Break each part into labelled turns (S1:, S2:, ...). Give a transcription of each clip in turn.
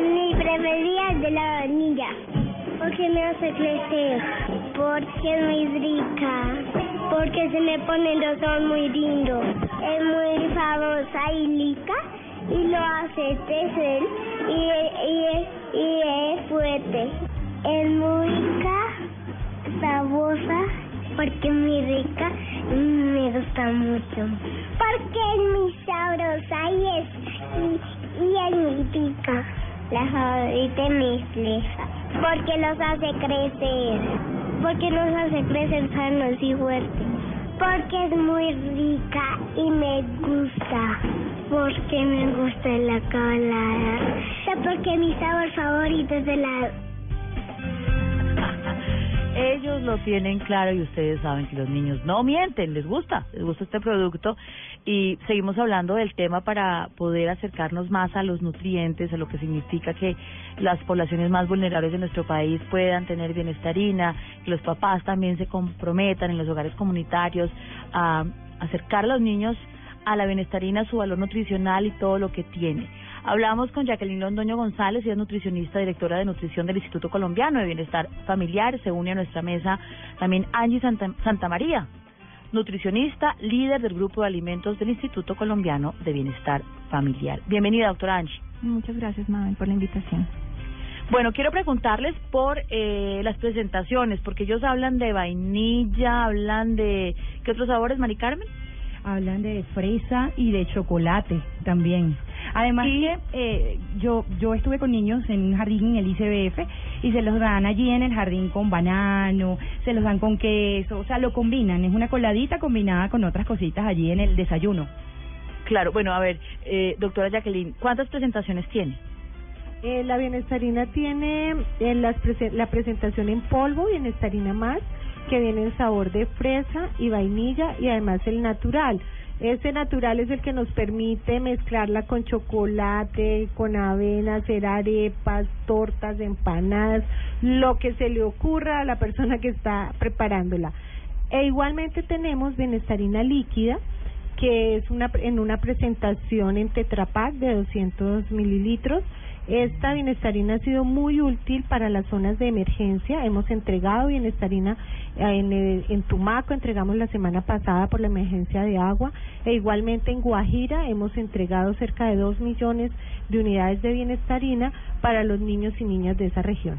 S1: Mi preferida es de la vainilla. Porque me hace crecer. Porque es muy rica. Porque se me ponen los ojos muy lindos. Es muy famosa y rica. Y lo hace crecer. Y, y, es fuerte. Es muy rica, sabrosa. Porque es muy rica. Me gusta mucho. Porque es muy sabrosa y es, y, y es muy rica. La favorita de mis. Porque los hace crecer. Porque nos hace crecer sanos y fuertes. Porque es muy rica y me gusta. Porque me gusta la colada. Porque mi sabor favorito es el helado.
S2: Ellos lo tienen claro y ustedes saben que los niños no mienten, les gusta, les gusta este producto y seguimos hablando del tema para poder acercarnos más a los nutrientes, a lo que significa que las poblaciones más vulnerables de nuestro país puedan tener bienestarina, que los papás también se comprometan en los hogares comunitarios a acercar a los niños a la bienestarina, su valor nutricional y todo lo que tiene. Hablamos con Jacqueline Londoño González, ella es nutricionista, directora de nutrición del Instituto Colombiano de Bienestar Familiar. Se une a nuestra mesa también Angie Santa, Santa María, nutricionista, líder del grupo de alimentos del Instituto Colombiano de Bienestar Familiar. Bienvenida, doctora Angie.
S3: Muchas gracias, Mabel, por la invitación.
S2: Bueno, quiero preguntarles por eh, las presentaciones, porque ellos hablan de vainilla, hablan de... ¿Qué otros sabores, Mari Carmen?
S3: Hablan de fresa y de chocolate también. Además que eh, yo yo estuve con niños en un jardín en el ICBF y se los dan allí en el jardín con banano, se los dan con queso, o sea, lo combinan, es una coladita combinada con otras cositas allí en el desayuno.
S2: Claro, bueno, a ver, eh, doctora Jacqueline, ¿cuántas presentaciones tiene?
S4: Eh, la bienestarina tiene eh, las prese- la presentación en polvo, bienestarina más, que viene en sabor de fresa y vainilla y además el natural. Ese natural es el que nos permite mezclarla con chocolate, con avena, hacer arepas, tortas, empanadas, lo que se le ocurra a la persona que está preparándola. E igualmente tenemos bienestarina líquida, que es una en una presentación en Tetra Pak de 200 mililitros. Esta bienestarina ha sido muy útil para las zonas de emergencia. Hemos entregado bienestarina en, en Tumaco, entregamos la semana pasada por la emergencia de agua. E igualmente en Guajira hemos entregado cerca de 2 millones de unidades de bienestarina para los niños y niñas de esa región.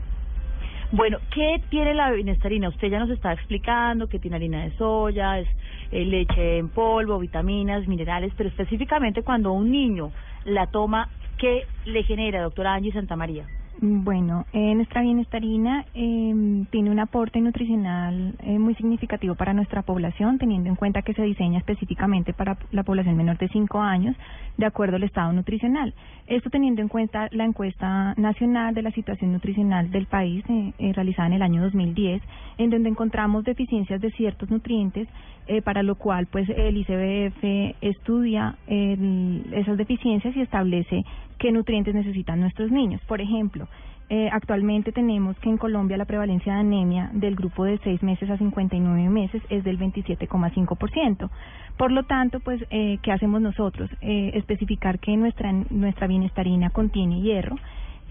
S2: Bueno, ¿qué tiene la bienestarina? Usted ya nos está explicando que tiene harina de soya, es eh, leche en polvo, vitaminas, minerales, pero específicamente cuando un niño la toma, ¿qué le genera, doctora Angie Santamaría?
S3: Bueno, eh, nuestra bienestarina eh, tiene un aporte nutricional eh, muy significativo para nuestra población, teniendo en cuenta que se diseña específicamente para la población menor de 5 años, de acuerdo al estado nutricional. Esto teniendo en cuenta la encuesta nacional de la situación nutricional del país, eh, eh, realizada en el año 2010, en donde encontramos deficiencias de ciertos nutrientes, eh, para lo cual pues el ICBF estudia esas deficiencias y establece qué nutrientes necesitan nuestros niños. Por ejemplo, eh, actualmente tenemos que en Colombia la prevalencia de anemia del grupo de 6 meses a 59 meses es del 27,5%. Por lo tanto, pues, eh, ¿qué hacemos nosotros? Eh, especificar que nuestra, nuestra bienestarina contiene hierro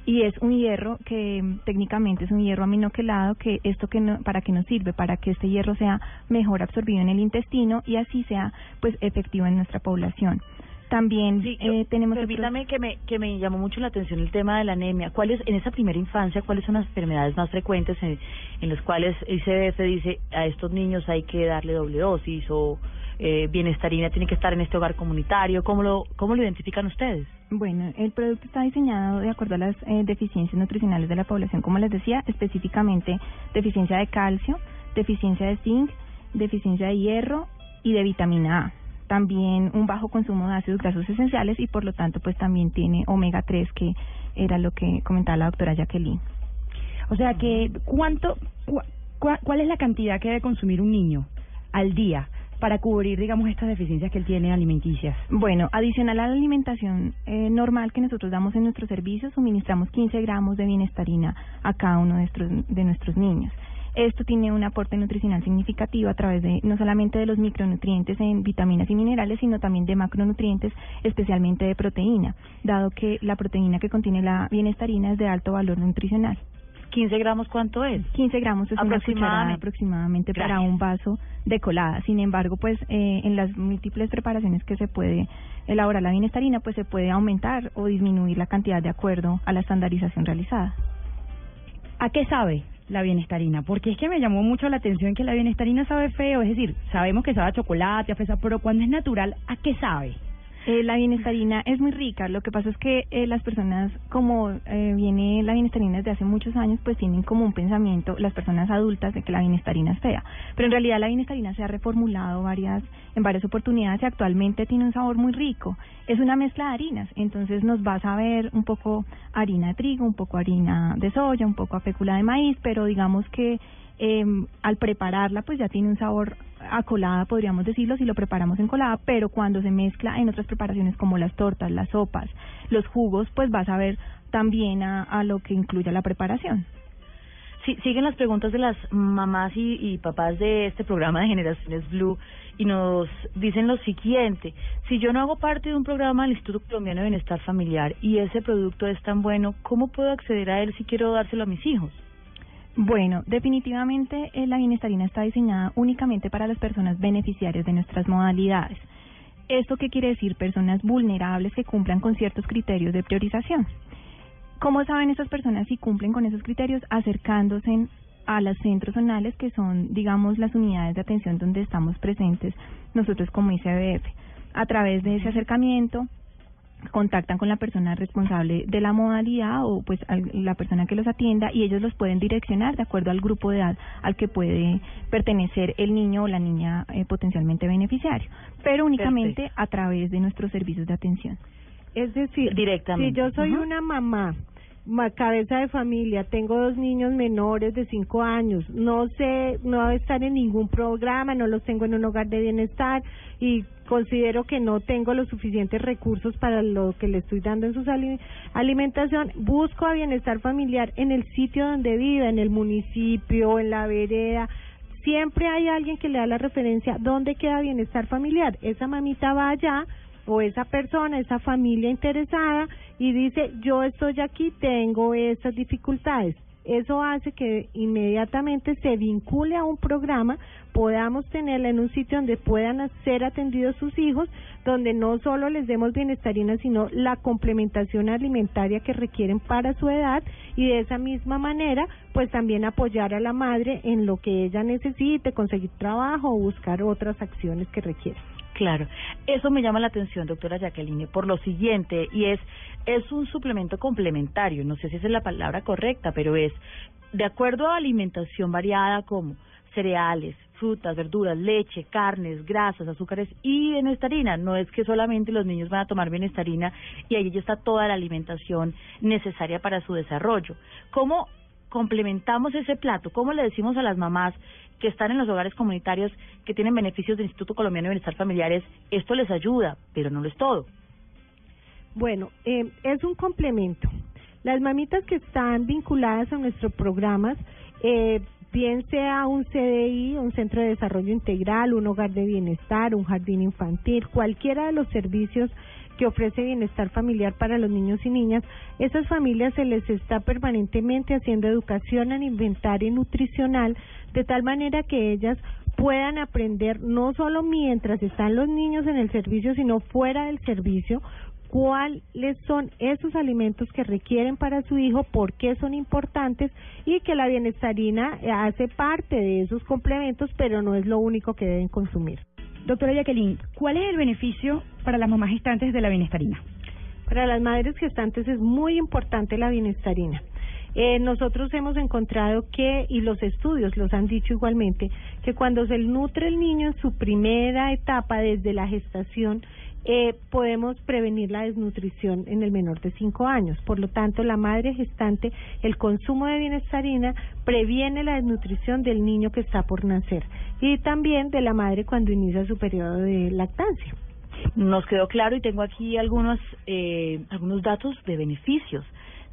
S3: y es un hierro que técnicamente es un hierro aminoquelado que esto que no, para qué nos sirve para que este hierro sea mejor absorbido en el intestino y así sea pues efectivo en nuestra población también
S2: Sí, yo-
S3: eh, tenemos otros-
S2: permítame que me que me llamó mucho la atención el tema de la anemia. ¿Cuáles en esa primera infancia cuáles son las enfermedades más frecuentes en, en las cuales el ICBF dice a estos niños hay que darle doble dosis o eh, bienestarina tiene que estar en este hogar comunitario? ¿Cómo lo cómo lo identifican ustedes?
S3: Bueno, el producto está diseñado de acuerdo a las eh, deficiencias nutricionales de la población, como les decía, específicamente deficiencia de calcio, deficiencia de zinc, deficiencia de hierro y de vitamina A. también un bajo consumo de ácidos grasos esenciales y por lo tanto pues también tiene omega 3 que era lo que comentaba la doctora Jacqueline.
S5: O sea que, ¿cuánto, ¿cuál es la cantidad que debe consumir un niño al día para cubrir, digamos, estas deficiencias que él tiene alimenticias?
S3: Bueno, adicional a la alimentación eh, normal que nosotros damos en nuestros servicios, suministramos 15 gramos de bienestarina a cada uno de nuestros, de nuestros niños. Esto tiene un aporte nutricional significativo a través de no solamente de los micronutrientes en vitaminas y minerales, sino también de macronutrientes, especialmente de proteína, dado que la proteína que contiene la bienestarina es de alto valor nutricional.
S2: 15 gramos, ¿cuánto es?
S3: 15 gramos es una cucharada aproximadamente para un vaso de colada. Sin embargo, pues eh, en las múltiples preparaciones que se puede elaborar la bienestarina, pues se puede aumentar o disminuir la cantidad de acuerdo a la estandarización realizada.
S5: ¿A qué sabe la bienestarina? Porque es que me llamó mucho la atención que la bienestarina sabe feo, es decir, sabemos que sabe a chocolate, a fresa, pero cuando es natural, ¿a qué sabe?
S3: Eh, la bienestarina es muy rica. Lo que pasa es que eh, las personas, como eh, viene la bienestarina desde hace muchos años, pues tienen como un pensamiento, las personas adultas, de que la bienestarina es fea. Pero en realidad la bienestarina se ha reformulado varias, en varias oportunidades y actualmente tiene un sabor muy rico. Es una mezcla de harinas, entonces nos va a saber un poco harina de trigo, un poco harina de soya, un poco a fécula de maíz, pero digamos que eh, al prepararla pues ya tiene un sabor a colada, podríamos decirlo, si lo preparamos en colada, pero cuando se mezcla en otras preparaciones como las tortas, las sopas, los jugos, pues va a saber también a, a lo que incluye la preparación.
S2: Sí, siguen las preguntas de las mamás y, y papás de este programa de Generaciones Blue y nos dicen lo siguiente, si yo no hago parte de un programa del Instituto Colombiano de Bienestar Familiar y ese producto es tan bueno, ¿cómo puedo acceder a él si quiero dárselo a mis hijos?
S3: Bueno, definitivamente eh, la bienestarina está diseñada únicamente para las personas beneficiarias de nuestras modalidades. ¿Esto qué quiere decir? Personas vulnerables que cumplan con ciertos criterios de priorización. ¿Cómo saben esas personas si cumplen con esos criterios? Acercándose a los centros zonales, que son, digamos, las unidades de atención donde estamos presentes nosotros como ICBF. A través de ese acercamiento, contactan con la persona responsable de la modalidad o pues la persona que los atienda y ellos los pueden direccionar de acuerdo al grupo de edad al que puede pertenecer el niño o la niña eh, potencialmente beneficiario, pero únicamente a través de nuestros servicios de atención.
S4: Es decir,
S2: directamente.
S4: Si yo soy una mamá cabeza de familia, tengo dos niños menores de cinco años, no sé, no a estar en ningún programa, no los tengo en un hogar de bienestar y considero que no tengo los suficientes recursos para lo que le estoy dando en su alimentación, busco a bienestar familiar en el sitio donde viva, en el municipio, en la vereda, siempre hay alguien que le da la referencia dónde queda bienestar familiar. Esa mamita va allá o esa persona, esa familia interesada y dice, yo estoy aquí, tengo estas dificultades. Eso hace que inmediatamente se vincule a un programa, podamos tenerla en un sitio donde puedan ser atendidos sus hijos, donde no solo les demos bienestarina, sino la complementación alimentaria que requieren para su edad y de esa misma manera, pues también apoyar a la madre en lo que ella necesite, conseguir trabajo o buscar otras acciones que requiera.
S2: Claro, eso me llama la atención, doctora Jacqueline, por lo siguiente, y es, es un suplemento complementario, no sé si esa es la palabra correcta, pero es, de acuerdo a alimentación variada como cereales, frutas, verduras, leche, carnes, grasas, azúcares y bienestarina. No es que solamente los niños van a tomar bienestarina y ahí ya está toda la alimentación necesaria para su desarrollo. ¿Cómo complementamos ese plato? ¿Cómo le decimos a las mamás que están en los hogares comunitarios que tienen beneficios del Instituto Colombiano de Bienestar Familiares, esto les ayuda, pero no lo es todo.
S4: Bueno, eh, es un complemento. Las mamitas que están vinculadas a nuestros programas, eh, bien sea un CDI, un Centro de Desarrollo Integral, un hogar de bienestar, un jardín infantil, cualquiera de los servicios que ofrece bienestar familiar para los niños y niñas, esas familias se les está permanentemente haciendo educación alimentaria y nutricional de tal manera que ellas puedan aprender no solo mientras están los niños en el servicio, sino fuera del servicio, cuáles son esos alimentos que requieren para su hijo, por qué son importantes y que la bienestarina hace parte de esos complementos, pero no es lo único que deben consumir.
S5: Doctora Jacqueline, ¿cuál es el beneficio para las mamás gestantes de la bienestarina?
S4: Para las madres gestantes es muy importante la bienestarina. Eh, nosotros hemos encontrado que, y los estudios los han dicho igualmente, que cuando se nutre el niño en su primera etapa desde la gestación, eh, podemos prevenir la desnutrición en el menor de 5 años. Por lo tanto, la madre gestante, el consumo de bienestarina previene la desnutrición del niño que está por nacer y también de la madre cuando inicia su periodo de lactancia.
S2: Nos quedó claro y tengo aquí algunos, eh, algunos datos de beneficios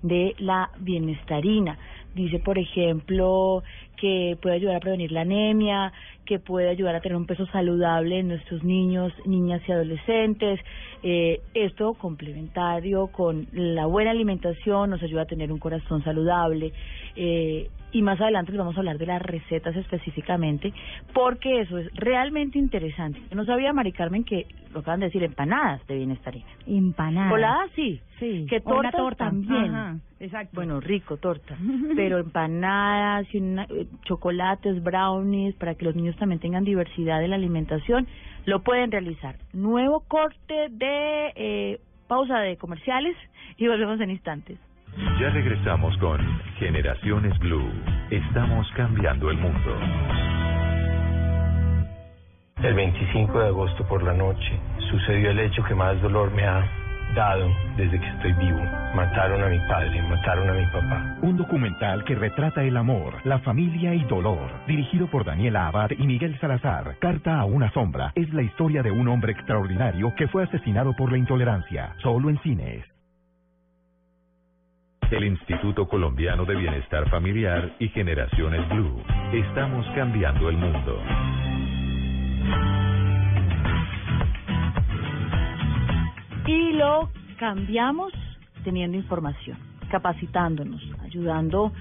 S2: de la bienestarina. Dice, por ejemplo, que puede ayudar a prevenir la anemia, que puede ayudar a tener un peso saludable en nuestros niños, niñas y adolescentes. Eh, esto complementario con la buena alimentación nos ayuda a tener un corazón saludable. Eh, y más adelante les vamos a hablar de las recetas específicamente, porque eso es realmente interesante. Yo no sabía, Mari Carmen, que lo acaban de decir, empanadas de bienestarina.
S5: Empanadas.
S2: Coladas sí,
S5: Sí.
S2: que
S5: torta.
S2: también.
S5: Ajá, exacto.
S2: Bueno, rico, torta. Pero empanadas, y una- eh, chocolates, brownies, para que los niños también tengan diversidad de la alimentación, lo pueden realizar. Nuevo corte de eh, pausa de comerciales y volvemos en instantes.
S6: Ya regresamos con Generaciones Blue. Estamos cambiando el mundo.
S7: El 25 de agosto por la noche sucedió el hecho que más dolor me ha dado desde que estoy vivo. Mataron a mi padre, mataron a mi papá.
S8: Un documental que retrata el amor, la familia y dolor. Dirigido por Daniela Abad y Miguel Salazar. Carta a una sombra es la historia de un hombre extraordinario que fue asesinado por la intolerancia. Solo en cines.
S6: El Instituto Colombiano de Bienestar Familiar y Generaciones Blue. Estamos cambiando el mundo.
S2: Y lo cambiamos teniendo información, capacitándonos, ayudando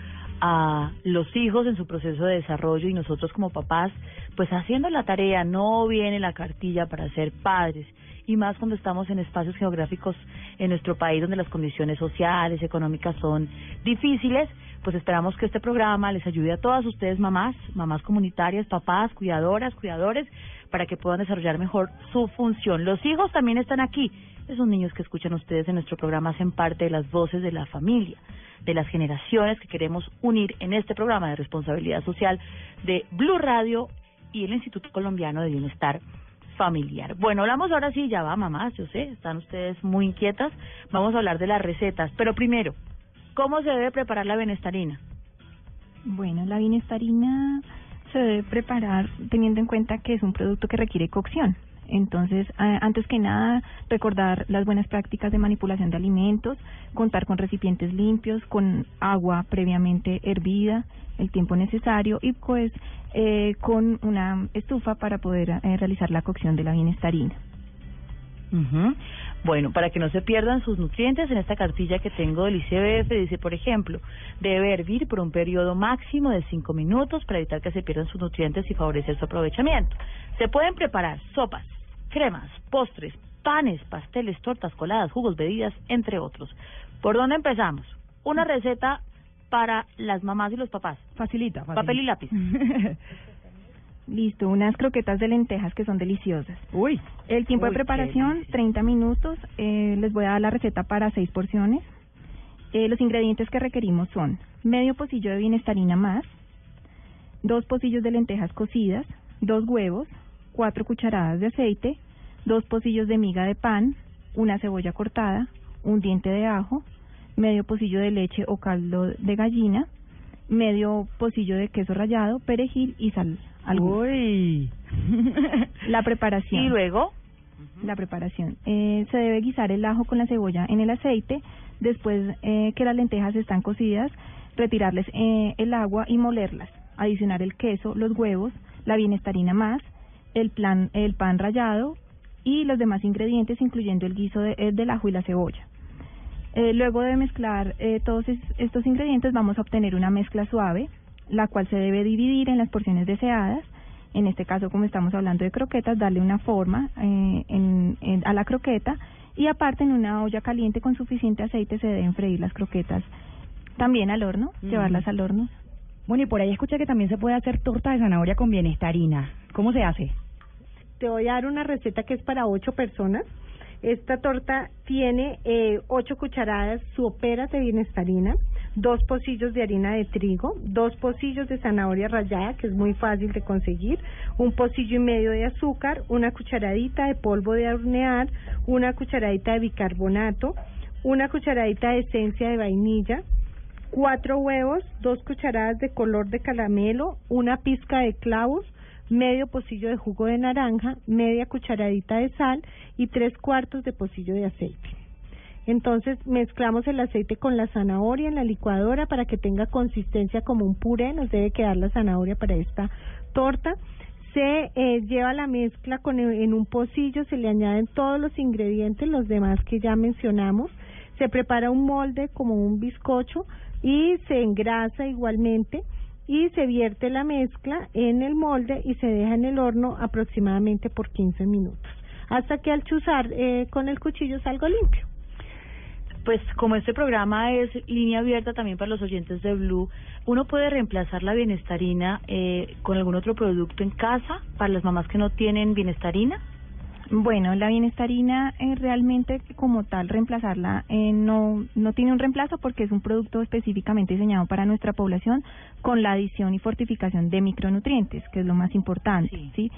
S2: a los hijos en su proceso de desarrollo y nosotros como papás, pues haciendo la tarea, no viene la cartilla para ser padres y más cuando estamos en espacios geográficos en nuestro país donde las condiciones sociales, económicas son difíciles, pues esperamos que este programa les ayude a todas ustedes mamás, mamás comunitarias, papás, cuidadoras, cuidadores, para que puedan desarrollar mejor su función. Los hijos también están aquí. Esos niños que escuchan ustedes en nuestro programa hacen parte de las voces de la familia, de las generaciones que queremos unir en este programa de responsabilidad social de Blue Radio y el Instituto Colombiano de Bienestar Familiar. Bueno, hablamos ahora sí, ya va mamás, yo sé, están ustedes muy inquietas. Vamos a hablar de las recetas, pero primero, ¿cómo se debe preparar la benestarina?
S3: Bueno, la bienestarina se debe preparar teniendo en cuenta que es un producto que requiere cocción. Entonces, antes que nada, recordar las buenas prácticas de manipulación de alimentos, contar con recipientes limpios, con agua previamente hervida, el tiempo necesario y pues eh, con una estufa para poder eh, realizar la cocción de la bienestarina.
S2: Bueno, para que no se pierdan sus nutrientes, en esta cartilla que tengo del ICBF dice, por ejemplo, debe hervir por un periodo máximo de 5 minutos para evitar que se pierdan sus nutrientes y favorecer su aprovechamiento. Se pueden preparar sopas, cremas, postres, panes, pasteles, tortas, coladas, jugos, bebidas, entre otros. ¿Por dónde empezamos? Una receta para las mamás y los papás.
S5: Facilita, facilita.
S2: Papel y lápiz.
S3: Listo, unas croquetas de lentejas que son deliciosas.
S5: Uy.
S3: El tiempo
S5: Uy,
S3: de preparación,
S5: delicia.
S3: 30 minutos. Eh, les voy a dar la receta para seis porciones. Eh, los ingredientes que requerimos son medio pocillo de bienestarina más, dos pocillos de lentejas cocidas, dos huevos, cuatro cucharadas de aceite, dos pocillos de miga de pan, una cebolla cortada, un diente de ajo, medio pocillo de leche o caldo de gallina, medio pocillo de queso rallado, perejil y sal. al gusto.
S5: Uy.
S3: La preparación.
S2: Y luego,
S3: La preparación. Eh, se debe guisar el ajo con la cebolla en el aceite. Después eh, que las lentejas están cocidas, retirarles eh, el agua y molerlas. Adicionar el queso, los huevos, la bienestarina más, el, plan, el pan rallado y los demás ingredientes, incluyendo el guiso de- eh, del ajo y la cebolla. Eh, luego de mezclar eh, todos es- estos ingredientes, vamos a obtener una mezcla suave, la cual se debe dividir en las porciones deseadas. En este caso, como estamos hablando de croquetas, darle una forma eh, en- en- a la croqueta y aparte en una olla caliente con suficiente aceite se deben freír las croquetas también al horno, llevarlas al horno.
S5: Bueno, y por ahí escuché que también se puede hacer torta de zanahoria con bienestarina. ¿Cómo se hace?
S4: Te voy a dar una receta que es para ocho personas. Esta torta tiene eh, ocho cucharadas soperas de bienestarina, dos pocillos de harina de trigo, dos pocillos de zanahoria rallada, que es muy fácil de conseguir, un pocillo y medio de azúcar, una cucharadita de polvo de hornear, una cucharadita de bicarbonato, una cucharadita de esencia de vainilla, cuatro huevos, dos cucharadas de color de caramelo, una pizca de clavos, medio pocillo de jugo de naranja, media cucharadita de sal y tres cuartos de pocillo de aceite. Entonces mezclamos el aceite con la zanahoria en la licuadora para que tenga consistencia como un puré, nos debe quedar la zanahoria para esta torta. Se eh, lleva la mezcla con en un pocillo, se le añaden todos los ingredientes, los demás que ya mencionamos. Se prepara un molde como un bizcocho y se engrasa igualmente y se vierte la mezcla en el molde y se deja en el horno aproximadamente por 15 minutos, hasta que al chuzar eh, con el cuchillo salga limpio.
S2: Pues como este programa es línea abierta también para los oyentes de Blue, ¿uno puede reemplazar la bienestarina eh, con algún otro producto en casa para las mamás que no tienen bienestarina?
S3: Bueno, la bienestarina eh, realmente como tal reemplazarla eh, no no tiene un reemplazo porque es un producto específicamente diseñado para nuestra población con la adición y fortificación de micronutrientes, que es lo más importante, ¿sí?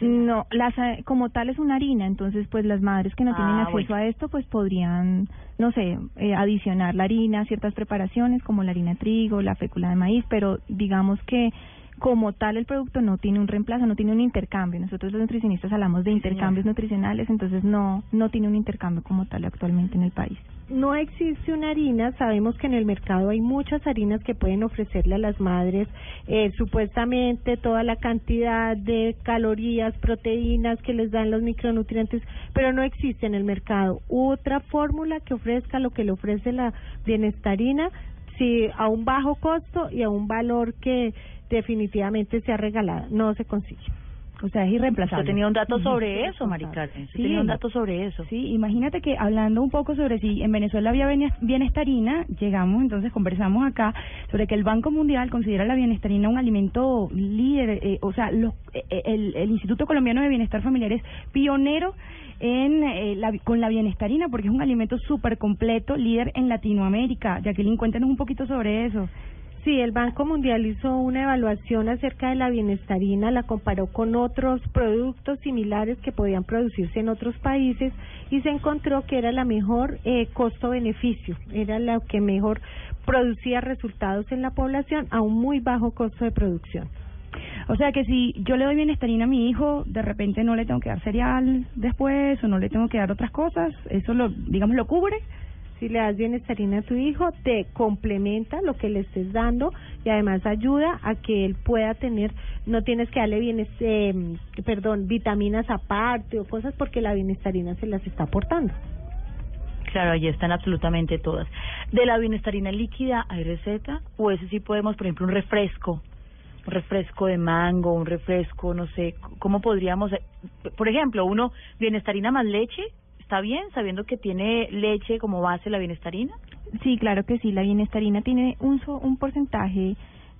S3: no, las, como tal es una harina, entonces pues las madres que no tienen
S2: Ah,
S3: acceso
S2: bueno.
S3: a esto pues podrían, no sé, eh, adicionar la harina a ciertas preparaciones como la harina de trigo, la fécula de maíz, pero digamos que como tal el producto no tiene un reemplazo, no tiene un intercambio. Nosotros los nutricionistas hablamos de intercambios nutricionales, entonces no no tiene un intercambio como tal actualmente en el país.
S4: no existe una harina, sabemos que en el mercado hay muchas harinas que pueden ofrecerle a las madres eh, supuestamente toda la cantidad de calorías, proteínas que les dan los micronutrientes, pero no existe en el mercado otra fórmula que ofrezca lo que le ofrece la bienestarina, sí, a un bajo costo y a un valor que definitivamente sea regalada, no se consigue.
S5: O sea, es irreemplazable.
S2: Usted tenía un dato sobre eso, Maricarmen.
S5: Sí.
S2: tenía un dato sobre eso.
S5: Sí, imagínate que hablando un poco sobre si en Venezuela había bienes- bienestarina, llegamos entonces, conversamos acá sobre que el Banco Mundial considera la bienestarina un alimento líder, eh, o sea, los, eh, eh, el, el Instituto Colombiano de Bienestar Familiar es pionero en eh, la, con la bienestarina porque es un alimento súper completo, líder en Latinoamérica. Jacqueline, cuéntanos un poquito sobre eso.
S4: Sí, el Banco Mundial hizo una evaluación acerca de la bienestarina, la comparó con otros productos similares que podían producirse en otros países y se encontró que era la mejor eh, costo-beneficio, era la que mejor producía resultados en la población a un muy bajo costo de producción.
S5: O sea que si yo le doy bienestarina a mi hijo, de repente no le tengo que dar cereal después o no le tengo que dar otras cosas, eso lo, digamos, lo cubre.
S4: Si le das bienestarina a tu hijo, te complementa lo que le estés dando y además ayuda a que él pueda tener, no tienes que darle bienes, eh, perdón, vitaminas aparte o cosas porque la bienestarina se las está aportando.
S2: Claro, allí están absolutamente todas. ¿De la bienestarina líquida hay receta? ¿O ese sí podemos, por ejemplo, un refresco? Un refresco de mango, un refresco, no sé, ¿cómo podríamos...? eh, Por ejemplo, uno, bienestarina más leche, ¿está bien? Sabiendo que tiene leche como base la bienestarina.
S3: Sí, claro que sí. La bienestarina tiene un, un porcentaje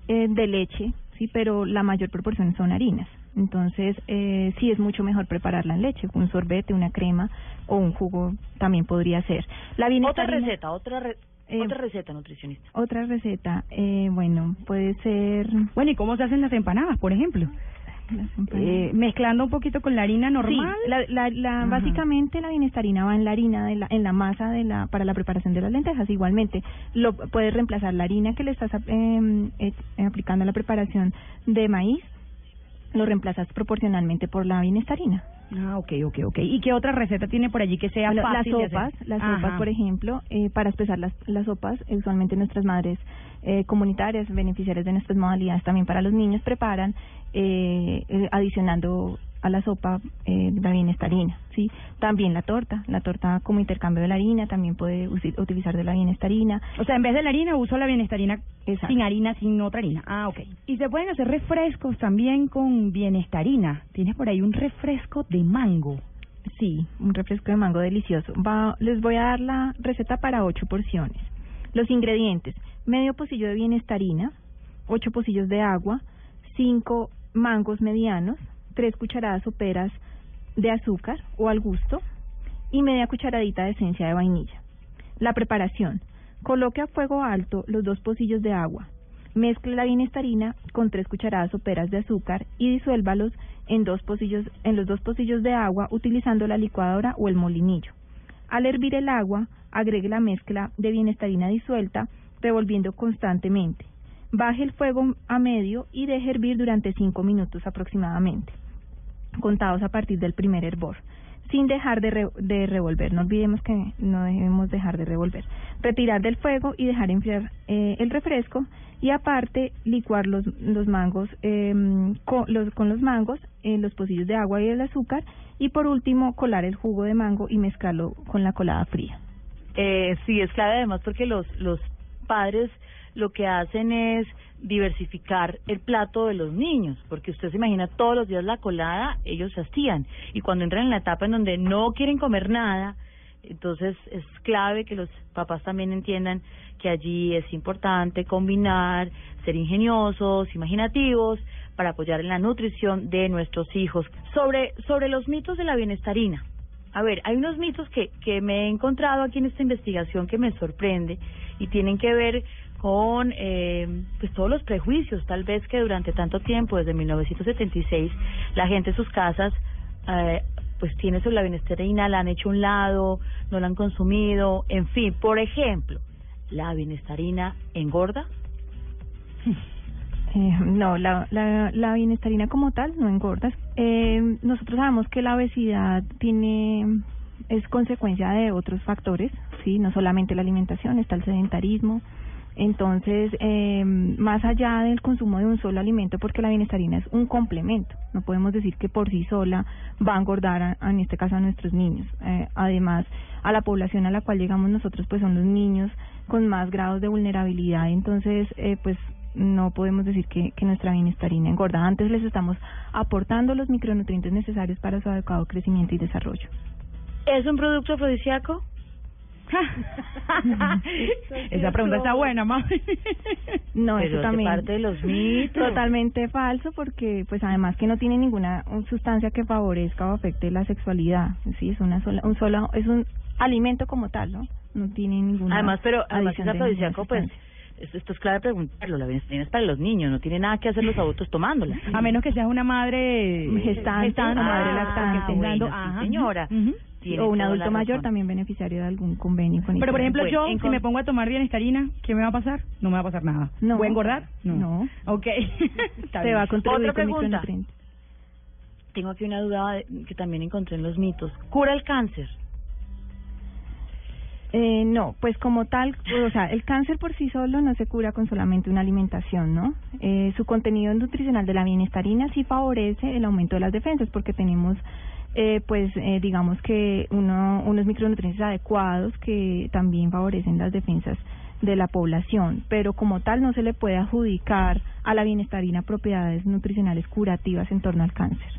S3: eh, de leche, sí, pero la mayor proporción son harinas. Entonces, eh, sí es mucho mejor prepararla en leche, un sorbete, una crema o un jugo también podría ser. La
S2: Otra receta, otra, re-
S3: Eh,
S2: otra receta nutricionista.
S3: Otra receta, eh, bueno, puede ser
S5: Bueno, ¿y cómo se hacen las empanadas, por ejemplo? Eh, mezclando un poquito con la harina normal.
S3: Sí, la, la, la, básicamente la bienestarina va en la harina, de la, en la masa de la, para la preparación de las lentejas. Igualmente, lo puedes reemplazar la harina que le estás eh, eh, aplicando a la preparación de maíz, lo reemplazas proporcionalmente por la bienestarina.
S5: Ah, ok, ok, ok. ¿Y qué otra receta tiene por allí que sea
S3: Bueno, las
S5: fácil de
S3: sopas,
S5: hacer?
S3: las
S5: Ajá.
S3: sopas, por ejemplo, eh, para espesar las, las sopas, usualmente nuestras madres eh, comunitarias, beneficiarias de nuestras modalidades, también para los niños, preparan eh, eh, adicionando a la sopa eh, la bienestarina, ¿sí? También la torta, la torta como intercambio de la harina, también puede utilizar de la bienestarina.
S5: O sea, en vez de la harina uso la bienestarina
S3: Exacto.
S5: sin harina, sin otra harina. Ah, ok. Y se pueden hacer refrescos también con bienestarina. Tienes por ahí un refresco de mango.
S3: Sí, un refresco de mango delicioso. Va, les voy a dar la receta para ocho porciones. Los ingredientes: medio pocillo de bienestarina, ocho pocillos de agua, cinco mangos medianos, tres cucharadas soperas de azúcar o al gusto y media cucharadita de esencia de vainilla. La preparación: Coloque a fuego alto los dos pocillos de agua. Mezcle la bienestarina con tres cucharadas soperas de azúcar y disuélvalos en, dos los dos pocillos de agua utilizando la licuadora o el molinillo. Al hervir el agua, agregue la mezcla de bienestarina disuelta, revolviendo constantemente. Baje el fuego a medio y deje hervir durante cinco minutos aproximadamente, contados a partir del primer hervor sin dejar de, re- de revolver. No olvidemos que no debemos dejar de revolver. Retirar del fuego y dejar enfriar eh, el refresco y aparte licuar los, los mangos eh, con, los, con los mangos, eh, los pocillos de agua y el azúcar y por último colar el jugo de mango y mezclarlo con la colada fría.
S2: Eh, sí, es clave además porque los, los padres lo que hacen es diversificar el plato de los niños, porque usted se imagina todos los días la colada, ellos se hastían. Y cuando entran en la etapa en donde no quieren comer nada, entonces es clave que los papás también entiendan que allí es importante combinar, ser ingeniosos, imaginativos, para apoyar en la nutrición de nuestros hijos. Sobre, sobre los mitos de la bienestarina. A ver, hay unos mitos que, que me he encontrado aquí en esta investigación que me sorprende y tienen que ver con eh, pues todos los prejuicios, tal vez que durante tanto tiempo, desde 1976, la gente en sus casas eh, pues tiene sobre la bienestarina, la han hecho a un lado, no la han consumido, en fin, por ejemplo, ¿la bienestarina engorda?
S3: Eh, no, la, la, la como tal no engorda. Eh, nosotros sabemos que la obesidad tiene es consecuencia de otros factores, sí, no solamente la alimentación, está el sedentarismo. Entonces, eh, más allá del consumo de un solo alimento, porque la bienestarina es un complemento, no podemos decir que por sí sola va a engordar, a- en este caso a nuestros niños. Eh, además, a la población a la cual llegamos nosotros, pues son los niños con más grados de vulnerabilidad, entonces, eh, pues no podemos decir que, que nuestra bienestarina engorda. Antes les estamos aportando los micronutrientes necesarios para su adecuado crecimiento y desarrollo.
S2: ¿Es un producto afrodisíaco?
S5: Esa pregunta está buena, mami.
S3: No,
S2: Pero
S3: eso también
S2: parte de los mitos.
S3: totalmente falso porque pues además que no tiene ninguna sustancia que favorezca o afecte la sexualidad. Sí, es una sola un solo es un alimento como tal, ¿no? No tiene ninguna
S2: Además, pero además es afrodisíaco, pues esto, esto es clave preguntarlo. La bienestarina es para los niños, no tiene nada que hacer los adultos tomándola.
S5: A menos que seas una madre
S3: Gestante,
S5: o
S3: madre
S5: ah,
S3: lactante.
S5: dando-
S2: bueno, sí, señora. Tiene
S3: o un adulto mayor
S2: razón.
S3: también beneficiario de algún convenio con
S5: Pero por ejemplo,
S2: Bueno,
S5: yo si
S2: con-
S5: me pongo a tomar bienestarina, ¿qué me va a pasar? No me va a pasar nada.
S3: No.
S5: ¿Voy a engordar?
S3: No.
S5: Ok. Está
S3: te
S5: bien.
S3: va a contribuir
S2: Otra
S3: con
S2: pregunta.
S3: micronutrientes.
S2: Tengo aquí una duda que también encontré en los mitos. ¿Cura el cáncer?
S3: Eh, no, pues como tal, o sea, el cáncer por sí solo no se cura con solamente una alimentación, ¿no? Eh, su contenido nutricional de la bienestarina sí favorece el aumento de las defensas porque tenemos, eh, pues, eh, digamos que uno, unos micronutrientes adecuados que también favorecen las defensas de la población, pero como tal no se le puede adjudicar a la bienestarina propiedades nutricionales curativas en torno al cáncer.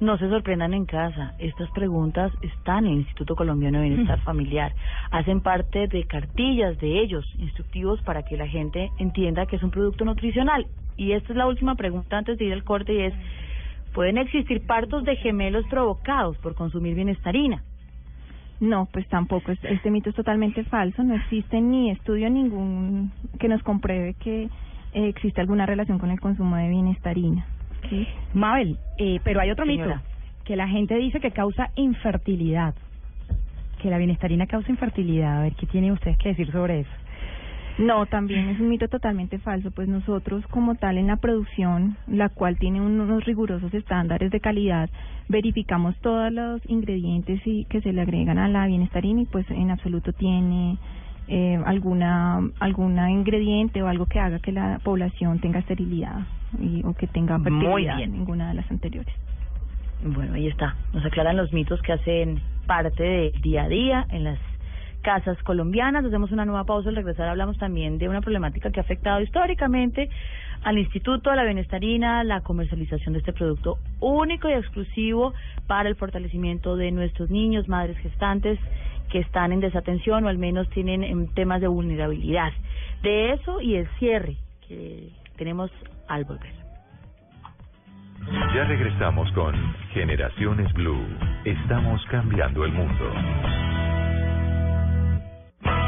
S2: No se sorprendan en casa. Estas preguntas están en el Instituto Colombiano de Bienestar Familiar. Hacen parte de cartillas de ellos, instructivos para que la gente entienda que es un producto nutricional. Y esta es la última pregunta antes de ir al corte y es, ¿pueden existir partos de gemelos provocados por consumir bienestarina?
S3: No, pues tampoco. es- Este mito es totalmente falso. No existe ni estudio ningún que nos compruebe que eh, existe alguna relación con el consumo de bienestarina. ¿sí?
S5: Mabel, eh, pero hay otro
S2: Señora.
S5: mito, que la gente dice que causa infertilidad. Que la bienestarina causa infertilidad. A ver, ¿qué tienen ustedes que decir sobre eso?
S3: No, también es un mito totalmente falso, pues nosotros como tal en la producción, la cual tiene unos rigurosos estándares de calidad, verificamos todos los ingredientes y que se le agregan a la bienestarina y pues en absoluto tiene eh, alguna alguna ingrediente o algo que haga que la población tenga esterilidad y, o que tenga
S2: Muy
S3: fertilidad,
S2: bien.
S3: ninguna de las anteriores.
S2: Bueno, ahí está. Nos aclaran los mitos que hacen parte del día a día en las casas colombianas. Hacemos una nueva pausa. Al regresar hablamos también de una problemática que ha afectado históricamente al Instituto de la Bienestarina, la comercialización de este producto único y exclusivo para el fortalecimiento de nuestros niños, madres gestantes que están en desatención o al menos tienen em, temas de vulnerabilidad. De eso y el cierre que tenemos al volver.
S6: Ya regresamos con Generaciones Blue. Estamos cambiando el mundo.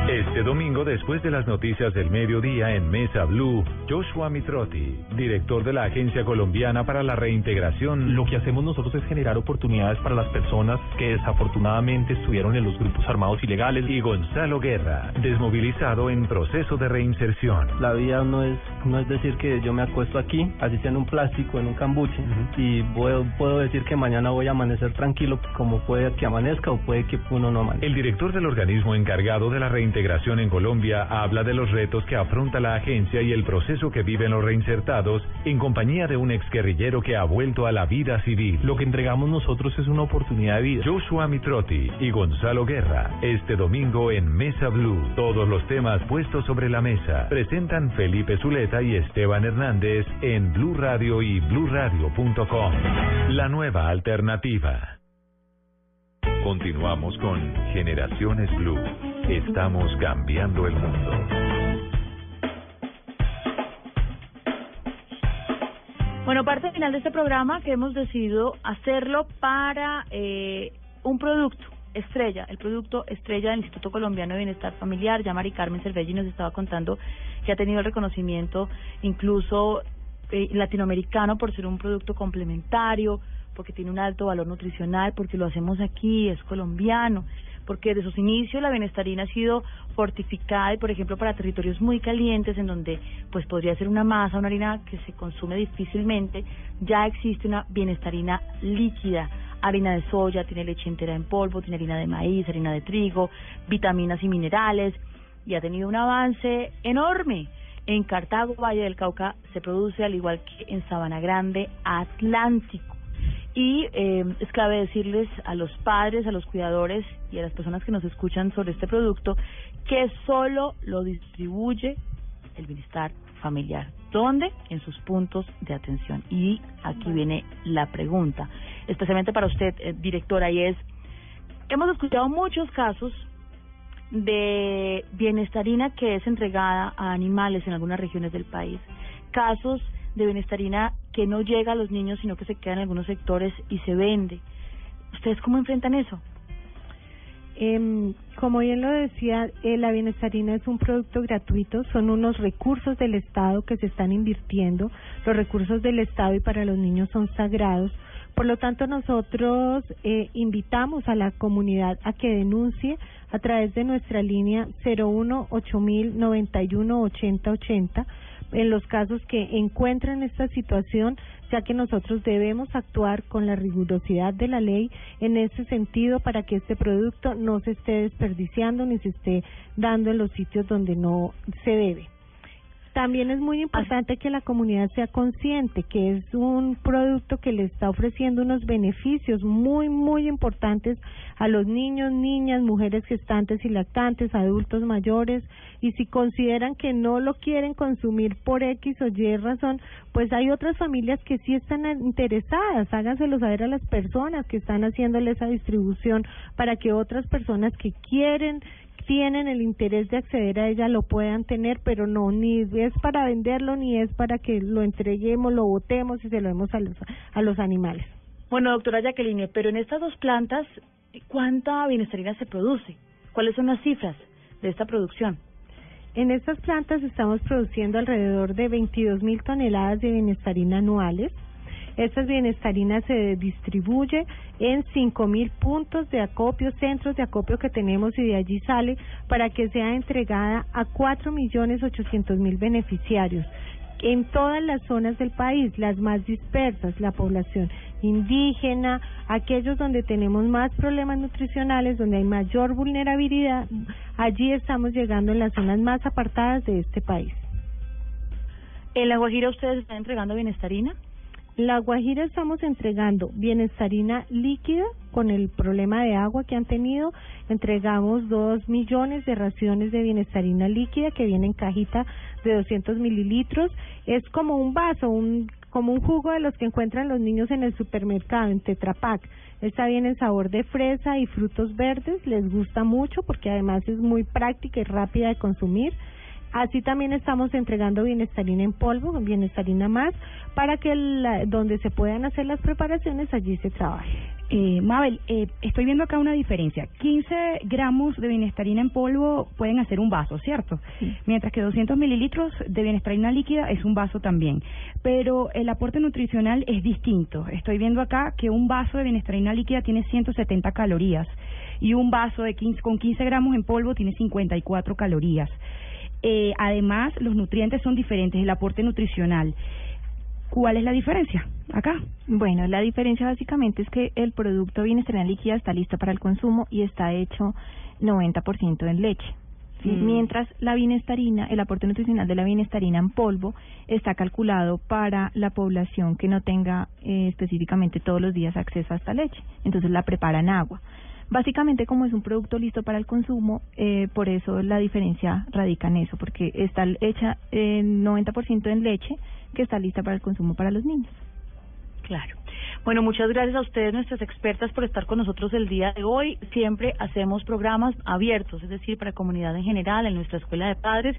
S6: Este domingo, después de las noticias del mediodía en Mesa Blue, Joshua Mitrotti, director de la Agencia Colombiana para la Reintegración.
S9: Lo que hacemos nosotros es generar oportunidades para las personas que desafortunadamente estuvieron en los grupos armados ilegales.
S6: Y Gonzalo Guerra, desmovilizado en proceso de reinserción.
S10: La vida no es, no es decir que yo me acuesto aquí, así sea en un plástico, en un cambuche, y puedo, puedo decir que mañana voy a amanecer tranquilo, como puede que amanezca o puede que uno no amanezca.
S6: El director del organismo encargado de la reintegración en Colombia habla de los retos que afronta la agencia y el proceso que viven los reinsertados en compañía de un exguerrillero que ha vuelto a la vida civil.
S9: Lo que entregamos nosotros es una oportunidad de vida.
S6: Joshua Mitrotti y Gonzalo Guerra, este domingo en Mesa Blue. Todos los temas puestos sobre la mesa presentan Felipe Zuleta y Esteban Hernández en Blue Radio y bluradio.com. La nueva alternativa. Continuamos con Generaciones Blue. Estamos cambiando el mundo.
S2: Bueno, parte final de este programa que hemos decidido hacerlo para eh, un producto estrella, el producto estrella del Instituto Colombiano de Bienestar Familiar. Ya Mari Carmen Cervelli nos estaba contando que ha tenido el reconocimiento incluso eh, latinoamericano por ser un producto complementario, porque tiene un alto valor nutricional, porque lo hacemos aquí, es colombiano, porque desde sus inicios la bienestarina ha sido fortificada y por ejemplo para territorios muy calientes en donde pues podría ser una masa, una harina que se consume difícilmente, ya existe una bienestarina líquida, harina de soya, tiene leche entera en polvo, tiene harina de maíz, harina de trigo, vitaminas y minerales y ha tenido un avance enorme. En Cartago, Valle del Cauca, se produce al igual que en Sabana Grande, Atlántico. Y eh, es clave decirles a los padres, a los cuidadores y a las personas que nos escuchan sobre este producto que solo lo distribuye el bienestar familiar. ¿Dónde? En sus puntos de atención. Y aquí viene la pregunta, especialmente para usted, eh, directora, y es, hemos escuchado muchos casos de bienestarina que es entregada a animales en algunas regiones del país, casos de bienestarina que no llega a los niños, sino que se queda en algunos sectores y se vende. ¿Ustedes cómo enfrentan eso?
S4: Eh, como bien lo decía, eh, la bienestarina es un producto gratuito, son unos recursos del Estado que se están invirtiendo. Los recursos del Estado y para los niños son sagrados. Por lo tanto, nosotros eh, invitamos a la comunidad a que denuncie a través de nuestra línea 01 8000 91 80 80 en los casos que encuentran esta situación, ya que nosotros debemos actuar con la rigurosidad de la ley en ese sentido para que este producto no se esté desperdiciando ni se esté dando en los sitios donde no se debe. También es muy importante que la comunidad sea consciente que es un producto que le está ofreciendo unos beneficios muy, muy importantes a los niños, niñas, mujeres gestantes y lactantes, adultos mayores, y si consideran que no lo quieren consumir por X o Y razón, pues hay otras familias que sí están interesadas, háganselo saber a las personas que están haciéndole esa distribución para que otras personas que quieren tienen el interés de acceder a ella lo puedan tener, pero no, ni es para venderlo, ni es para que lo entreguemos, lo botemos y se lo demos a los, a los animales.
S2: Bueno, doctora Jacqueline, pero en estas dos plantas, ¿cuánta bienestarina se produce? ¿Cuáles son las cifras de esta producción?
S4: En estas plantas estamos produciendo alrededor de 22 mil toneladas de bienestarina anuales. Estas bienestarinas se distribuye en 5.000 puntos de acopio, centros de acopio que tenemos y de allí sale para que sea entregada a 4.800.000 beneficiarios en todas las zonas del país, las más dispersas, la población indígena, aquellos donde tenemos más problemas nutricionales, donde hay mayor vulnerabilidad, allí estamos llegando en las zonas más apartadas de este país.
S2: ¿En La Guajira ustedes están entregando bienestarina?
S4: La Guajira estamos entregando bienestarina líquida con el problema de agua que han tenido. Entregamos dos millones de raciones de bienestarina líquida que viene en cajita de 200 mililitros. Es como un vaso, un como un jugo de los que encuentran los niños en el supermercado, en Tetra Pak. Esta viene en sabor de fresa y frutos verdes. Les gusta mucho porque además es muy práctica y rápida de consumir. Así también estamos entregando bienestarina en polvo, bienestarina más, para que la, donde se puedan hacer las preparaciones allí se trabaje.
S5: Eh, Mabel, eh, estoy viendo acá una diferencia. 15 gramos de bienestarina en polvo pueden hacer un vaso, ¿cierto? Mientras que 200 mililitros de bienestarina líquida es un vaso también. Pero el aporte nutricional es distinto. Estoy viendo acá que un vaso de bienestarina líquida tiene 170 calorías y un vaso de 15, con 15 gramos en polvo tiene 54 calorías. Eh, además, los nutrientes son diferentes, el aporte nutricional. ¿Cuál es la diferencia acá?
S3: Bueno, la diferencia básicamente es que el producto bienestarina líquida está listo para el consumo y está hecho 90% en leche. ¿sí?
S5: Mm.
S3: Mientras la bienestarina, el aporte nutricional de la bienestarina en polvo está calculado para la población que no tenga eh, específicamente todos los días acceso a esta leche. Entonces la preparan agua. Básicamente, como es un producto listo para el consumo, eh, por eso la diferencia radica en eso, porque está hecha en 90% en leche, que está lista para el consumo para los niños.
S2: Claro. Bueno, muchas gracias a ustedes, nuestras expertas, por estar con nosotros el día de hoy. Siempre hacemos programas abiertos, es decir, para comunidad en general, en nuestra escuela de padres,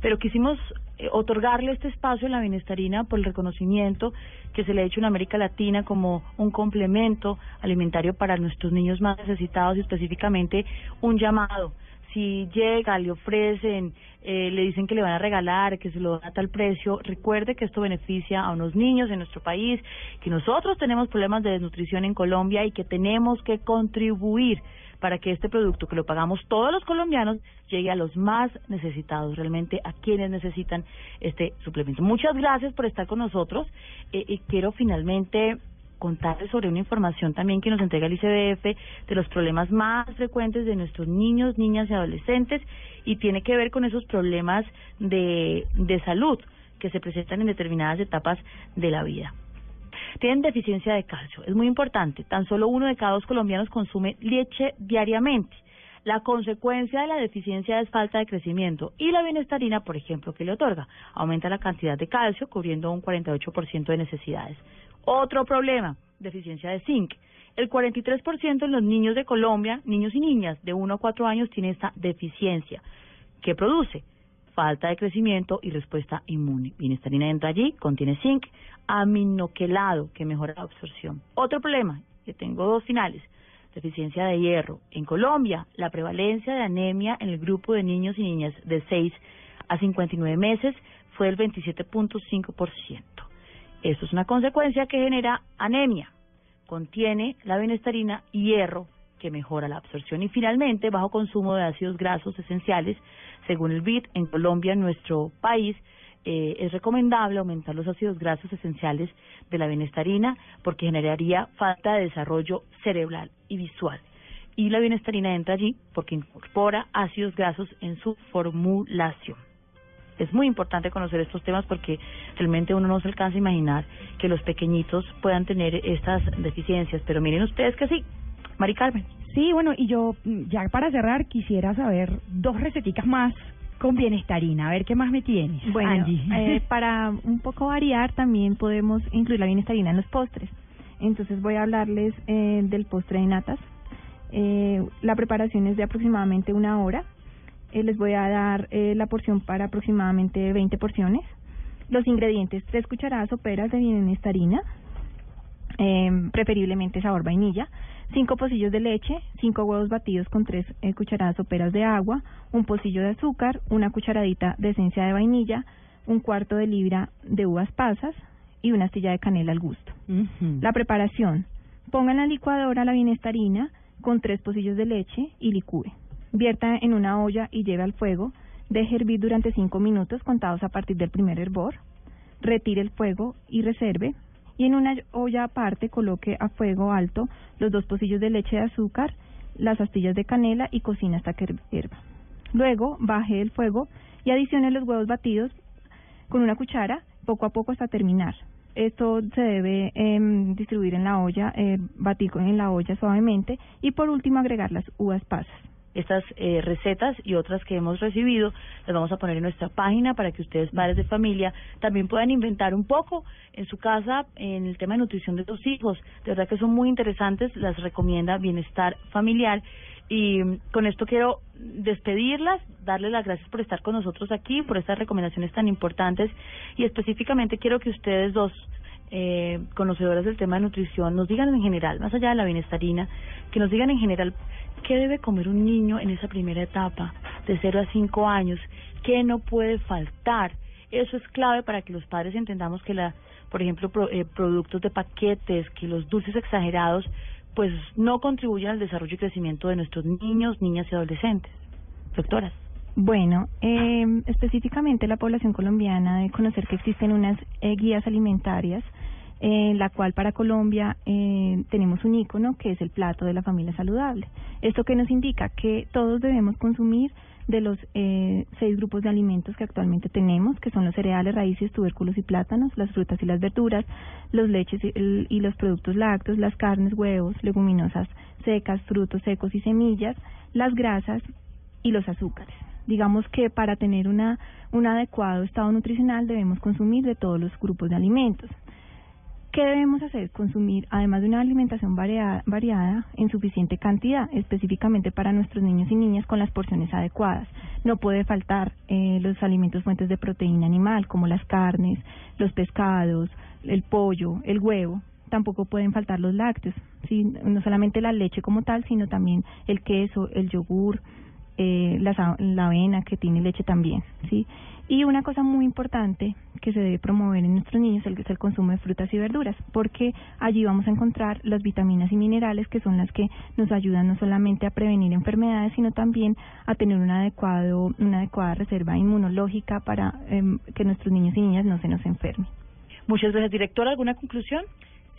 S2: pero quisimos eh, otorgarle este espacio a la bienestarina por el reconocimiento que se le ha hecho en América Latina como un complemento alimentario para nuestros niños más necesitados y específicamente un llamado si llega, le ofrecen, eh, le dicen que le van a regalar, que se lo dan a tal precio, recuerde que esto beneficia a unos niños en nuestro país, que nosotros tenemos problemas de desnutrición en Colombia y que tenemos que contribuir para que este producto, que lo pagamos todos los colombianos, llegue a los más necesitados, realmente a quienes necesitan este suplemento. Muchas gracias por estar con nosotros eh, y quiero finalmente contarles sobre una información también que nos entrega el ICBF de los problemas más frecuentes de nuestros niños, niñas y adolescentes y tiene que ver con esos problemas de, de salud que se presentan en determinadas etapas de la vida. Tienen deficiencia de calcio, es muy importante. Tan solo uno de cada dos colombianos consume leche diariamente. La consecuencia de la deficiencia es falta de crecimiento y la bienestarina, por ejemplo, que le otorga, aumenta la cantidad de calcio cubriendo un 48% de necesidades. Otro problema, deficiencia de zinc. El 43% de los niños de Colombia, niños y niñas de 1 a 4 años, tiene esta deficiencia. ¿Qué produce? Falta de crecimiento y respuesta inmune. Bienestarina entra allí, contiene zinc, aminoquelado, que mejora la absorción. Otro problema, que tengo dos finales, deficiencia de hierro. En Colombia, la prevalencia de anemia en el grupo de niños y niñas de 6 a 59 meses fue del 27.5%. Esto es una consecuencia que genera anemia. Contiene la bienestarina y hierro que mejora la absorción y finalmente bajo consumo de ácidos grasos esenciales. Según el BID, en Colombia, en nuestro país, eh, es recomendable aumentar los ácidos grasos esenciales de la bienestarina porque generaría falta de desarrollo cerebral y visual. Y la bienestarina entra allí porque incorpora ácidos grasos en su formulación es muy importante conocer estos temas porque realmente uno no se alcanza a imaginar que los pequeñitos puedan tener estas deficiencias, pero miren ustedes que sí. Mari Carmen.
S5: Sí, bueno, y yo mm, ya para cerrar quisiera saber dos receticas más con bienestarina. A ver qué más me tienes,
S3: Bueno,
S5: Angie.
S3: eh, para un poco variar, también podemos incluir la bienestarina en los postres. Entonces voy a hablarles eh, del postre de natas. Eh, la preparación es de aproximadamente una hora. Eh, les voy a dar eh, la porción para aproximadamente 20 porciones. Los ingredientes, tres cucharadas soperas de bienestarina, eh, preferiblemente sabor vainilla, cinco pocillos de leche, cinco huevos batidos con tres eh, cucharadas soperas de agua, un pocillo de azúcar, una cucharadita de esencia de vainilla, un cuarto de libra de uvas pasas y una astilla de canela al gusto. La preparación. Ponga en la licuadora la bienestarina con tres pocillos de leche y licúe. Vierta en una olla y lleve al fuego. Deje hervir durante cinco minutos contados a partir del primer hervor. Retire el fuego y reserve. Y en una olla aparte coloque a fuego alto los dos pocillos de leche de azúcar, las astillas de canela y cocina hasta que hierva. Luego baje el fuego y adicione los huevos batidos con una cuchara poco a poco hasta terminar. Esto se debe em, distribuir en la olla, eh, batir en la olla suavemente y por último agregar las uvas pasas.
S2: Estas eh, recetas y otras que hemos recibido las vamos a poner en nuestra página para que ustedes, padres de familia, también puedan inventar un poco en su casa en el tema de nutrición de sus hijos. De verdad que son muy interesantes, las recomienda Bienestar Familiar. Y con esto quiero despedirlas, darles las gracias por estar con nosotros aquí, por estas recomendaciones tan importantes y específicamente quiero que ustedes dos eh, conocedoras del tema de nutrición, nos digan en general, más allá de la bienestarina, que nos digan en general qué debe comer un niño en esa primera etapa, de 0 a 5 años, qué no puede faltar. Eso es clave para que los padres entendamos que, la, por ejemplo, eh, productos de paquetes, que los dulces exagerados, pues no contribuyen al desarrollo y crecimiento de nuestros niños, niñas y adolescentes. Doctoras.
S3: Bueno, eh, específicamente la población colombiana debe conocer que existen unas eh, guías alimentarias en la cual para Colombia eh, tenemos un icono que es el plato de la familia saludable. Esto que nos indica que todos debemos consumir de los eh, seis grupos de alimentos que actualmente tenemos, que son los cereales, raíces, tubérculos y plátanos, las frutas y las verduras, los leches y, y los productos lácteos, las carnes, huevos, leguminosas secas, frutos secos y semillas, las grasas y los azúcares. Digamos que para tener una, un adecuado estado nutricional debemos consumir de todos los grupos de alimentos. ¿Qué debemos hacer? Consumir, además de una alimentación variada, en suficiente cantidad, específicamente para nuestros niños y niñas con las porciones adecuadas. No puede faltar eh, los alimentos fuentes de proteína animal, como las carnes, los pescados, el pollo, el huevo. Tampoco pueden faltar los lácteos, ¿sí? no solamente la leche como tal, sino también el queso, el yogur, eh, la, la avena que tiene leche también, ¿sí? Y una cosa muy importante que se debe promover en nuestros niños es el consumo de frutas y verduras, porque allí vamos a encontrar las vitaminas y minerales que son las que nos ayudan no solamente a prevenir enfermedades, sino también a tener un adecuado, una adecuada reserva inmunológica para em, que nuestros niños y niñas no se nos enfermen.
S2: Muchas gracias, directora. ¿Alguna conclusión?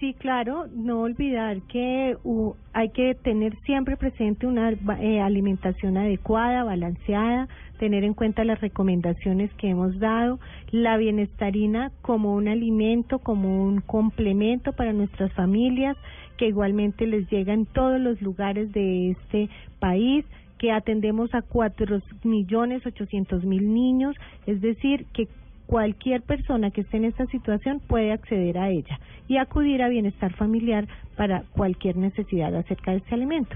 S4: Sí, claro, no olvidar que uh, hay que tener siempre presente una eh, alimentación adecuada, balanceada, tener en cuenta las recomendaciones que hemos dado, la bienestarina como un alimento, como un complemento para nuestras familias, que igualmente les llega en todos los lugares de este país que atendemos a cuatro millones ochocientos mil niños, es decir, que cualquier persona que esté en esta situación puede acceder a ella y acudir a bienestar familiar para cualquier necesidad acerca de este alimento.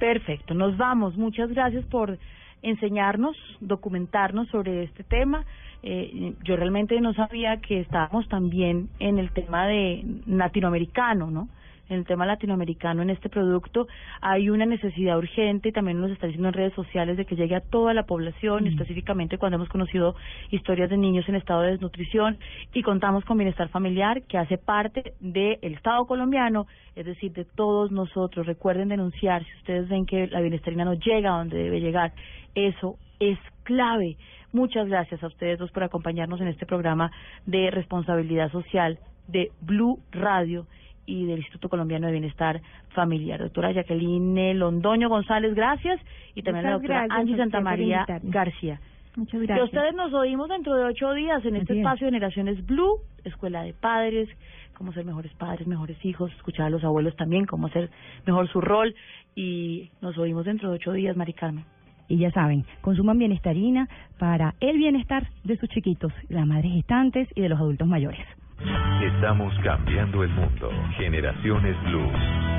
S2: Perfecto, nos vamos. Muchas gracias por enseñarnos, documentarnos sobre este tema. Eh, yo realmente no sabía que estábamos también en el tema de latinoamericano, ¿no? En el tema latinoamericano en este producto hay una necesidad urgente y también nos está diciendo en redes sociales de que llegue a toda la población, mm. específicamente cuando hemos conocido historias de niños en estado de desnutrición y contamos con bienestar familiar que hace parte del Estado colombiano, es decir, de todos nosotros. Recuerden denunciar si ustedes ven que la bienestarina no llega a donde debe llegar. Eso es clave. Muchas gracias a ustedes dos por acompañarnos en este programa de responsabilidad social de Blue Radio y del Instituto Colombiano de Bienestar Familiar. Doctora Jacqueline Londoño González, gracias. Y también a la doctora Angie Santamaría García.
S3: Muchas gracias.
S2: Y ustedes nos oímos dentro de ocho días en este espacio de Generaciones Blue, Escuela de Padres, cómo ser mejores padres, mejores hijos, escuchar a los abuelos también, cómo hacer mejor su rol. Y nos oímos dentro de ocho días, Mari
S5: Y ya saben, consuman bienestarina para el bienestar de sus chiquitos, las madres gestantes y de los adultos mayores.
S6: Estamos cambiando el mundo. Generaciones Blue.